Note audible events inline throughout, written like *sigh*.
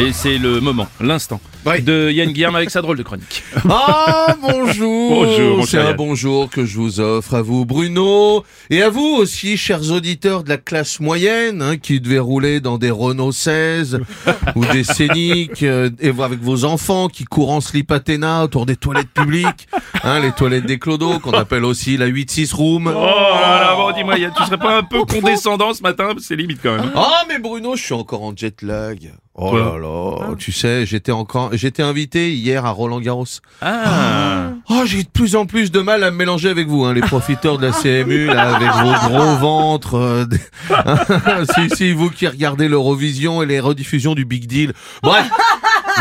Et c'est le moment, l'instant, Oui. de Yann Guillaume avec sa drôle de chronique. *laughs* Ah bonjour Bonjour, C'est un bonjour que je vous offre à vous Bruno et à vous aussi chers auditeurs de la classe moyenne hein, qui devez rouler dans des Renault 16 *laughs* ou des Scénic euh, et vous- avec vos enfants qui courent en slip Athéna autour des toilettes publiques, hein, les toilettes des clodos qu'on appelle aussi la 8-6 room. Oh là là, bon, dis-moi, tu serais pas un peu condescendant ce matin? C'est limite quand même. Ah mais Bruno, je suis encore en jet lag. Oh là là, tu sais, j'étais encore j'étais invité hier à Roland Garros. Ah, Oh, j'ai de plus en plus de mal à me mélanger avec vous, hein, les profiteurs de la CMU, là, avec vos gros ventres. euh, *laughs* *laughs* si, si, vous qui regardez l'Eurovision et les rediffusions du Big Deal. Bref,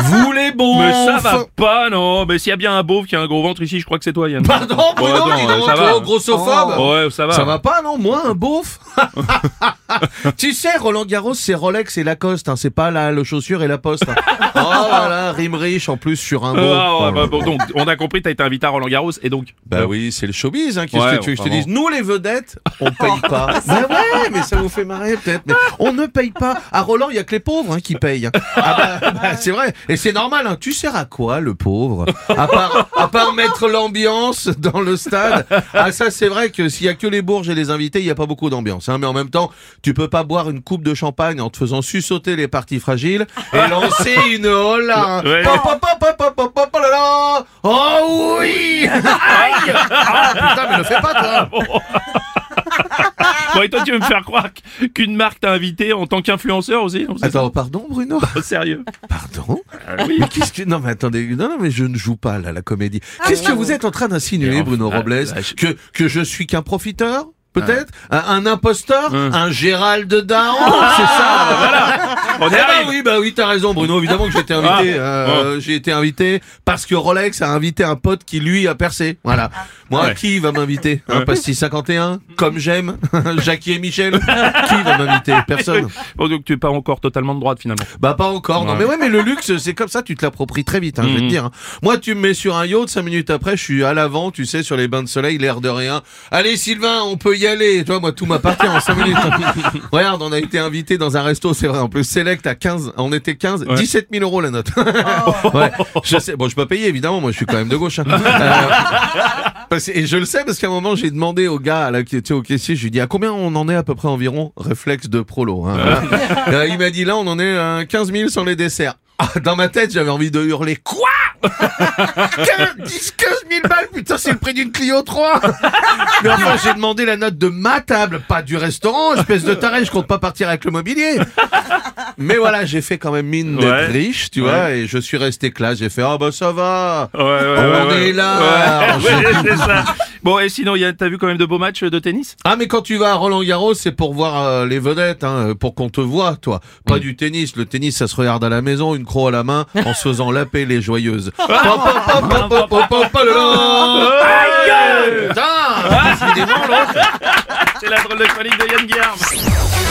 vous *laughs* les bons. mais ça va pas, non Mais s'il y a bien un beauf qui a un gros ventre ici, je crois que c'est toi, Yann. Pardon, Bruno, Bon, attends, dis donc, ça va. toi, grossophobe. Ouais, ça va. Ça va pas, non Moi, un beauf *laughs* Tu sais, Roland Garros, c'est Rolex et Lacoste, hein, c'est pas la, le chaussure et la poste. hein. Oh voilà, rime riche en plus sur un beauf. Ah, ouais, bah, bon, donc, on a compris, t'as été invité à Roland Garros, et donc Bah oui, c'est le showbiz, hein, qu'est-ce Ouais, que tu veux que je te dise? Nous, les vedettes, on paye pas. *laughs* bah ouais, mais ça vous fait marrer peut-être. Mais on ne paye pas. À Roland, il y a que les pauvres hein, qui payent. Ah bah, *laughs* bah, c'est vrai. Et c'est normal, hein. tu sers à quoi, le pauvre? À part, à part mettre l'ambiance dans le stade. Ah ça, c'est vrai que s'il y a que les bourges et les invités, il y a pas beaucoup d'ambiance. Hein. Mais en même temps, tu peux pas boire une coupe de champagne en te faisant sussauter les parties fragiles et lancer une hola. Ouais. Oh là là. Oh oui Aïe *laughs* Ah putain, mais le fais pas toi Bon, et toi, tu veux me faire croire qu'une marque t'a invité en tant qu'influenceur aussi non, c'est Attends, pardon Bruno ça Sérieux Pardon Ah oui. Mais qu'est-ce que... Non mais attendez, non, non mais je ne joue pas là, la comédie. Qu'est-ce que vous êtes en train d'insinuer, Bruno Robles ah, je- que, que je suis qu'un profiteur Peut-être un, un imposteur Hum. Un Gérald Daron C'est ça Voilà *laughs* On Eh ben arrive oui, bah oui, t'as raison, Bruno. Évidemment que j'ai été invité. Ah, euh, J'ai été invité parce que Rolex a invité un pote qui lui a percé. Voilà. Moi, Ouais. qui va m'inviter Un Ouais. pastis 51, comme j'aime. *laughs* Jackie et Michel. qui va m'inviter? Personne. *laughs* Bon, donc tu es pas encore totalement de droite finalement. Bah pas encore. Non, Ouais. mais ouais, mais le luxe, c'est comme ça. Tu te l'appropries très vite. Hein, Je vais te Mhm. dire. hein. Moi, tu me mets sur un yacht. Cinq minutes après, je suis à l'avant. Tu sais, sur les bains de soleil, l'air de rien. Allez, Sylvain, on peut y aller. Toi, moi, tout m'appartient en cinq minutes. *laughs* Regarde, on a été invité dans un resto. C'est vrai. En plus, select à 15. On était 15. Ouais. 17 000 euros la note. *laughs* ouais. Je sais. Bon, je peux payer évidemment. Moi, je suis quand même de gauche. hein. *laughs* Euh, parce- et je le sais parce qu'à un moment, j'ai demandé au gars, là, qui était au caissier, je lui ai dit à combien on en est à peu près environ? Réflexe de prolo. Hein, voilà. Euh, il m'a dit là, on en est à 15 000 sans les desserts. Ah, dans ma tête, j'avais envie de hurler quoi? 15, 10, 15 000 balles, putain, c'est le prix d'une Clio 3 *laughs* Mais enfin, j'ai demandé la note de ma table, pas du restaurant, espèce de taré, je compte pas partir avec le mobilier. Mais voilà, j'ai fait quand même mine d'être Ouais. riche, tu vois, et je suis resté classe, j'ai fait, ah bah ça va. Ouais, ouais, On ouais, est là. Ouais, ouais, c'est ça. Bon, et sinon, t'as vu quand même de beaux matchs de tennis Ah mais quand tu vas à Roland Garros, c'est pour voir euh, les vedettes, hein, pour qu'on te voit, toi. Pas du tennis. Le tennis, ça se regarde à la maison, une croix à la main, en se faisant laper les joyeuses. Putain. C'est la drôle de chronique de Yann Guillaume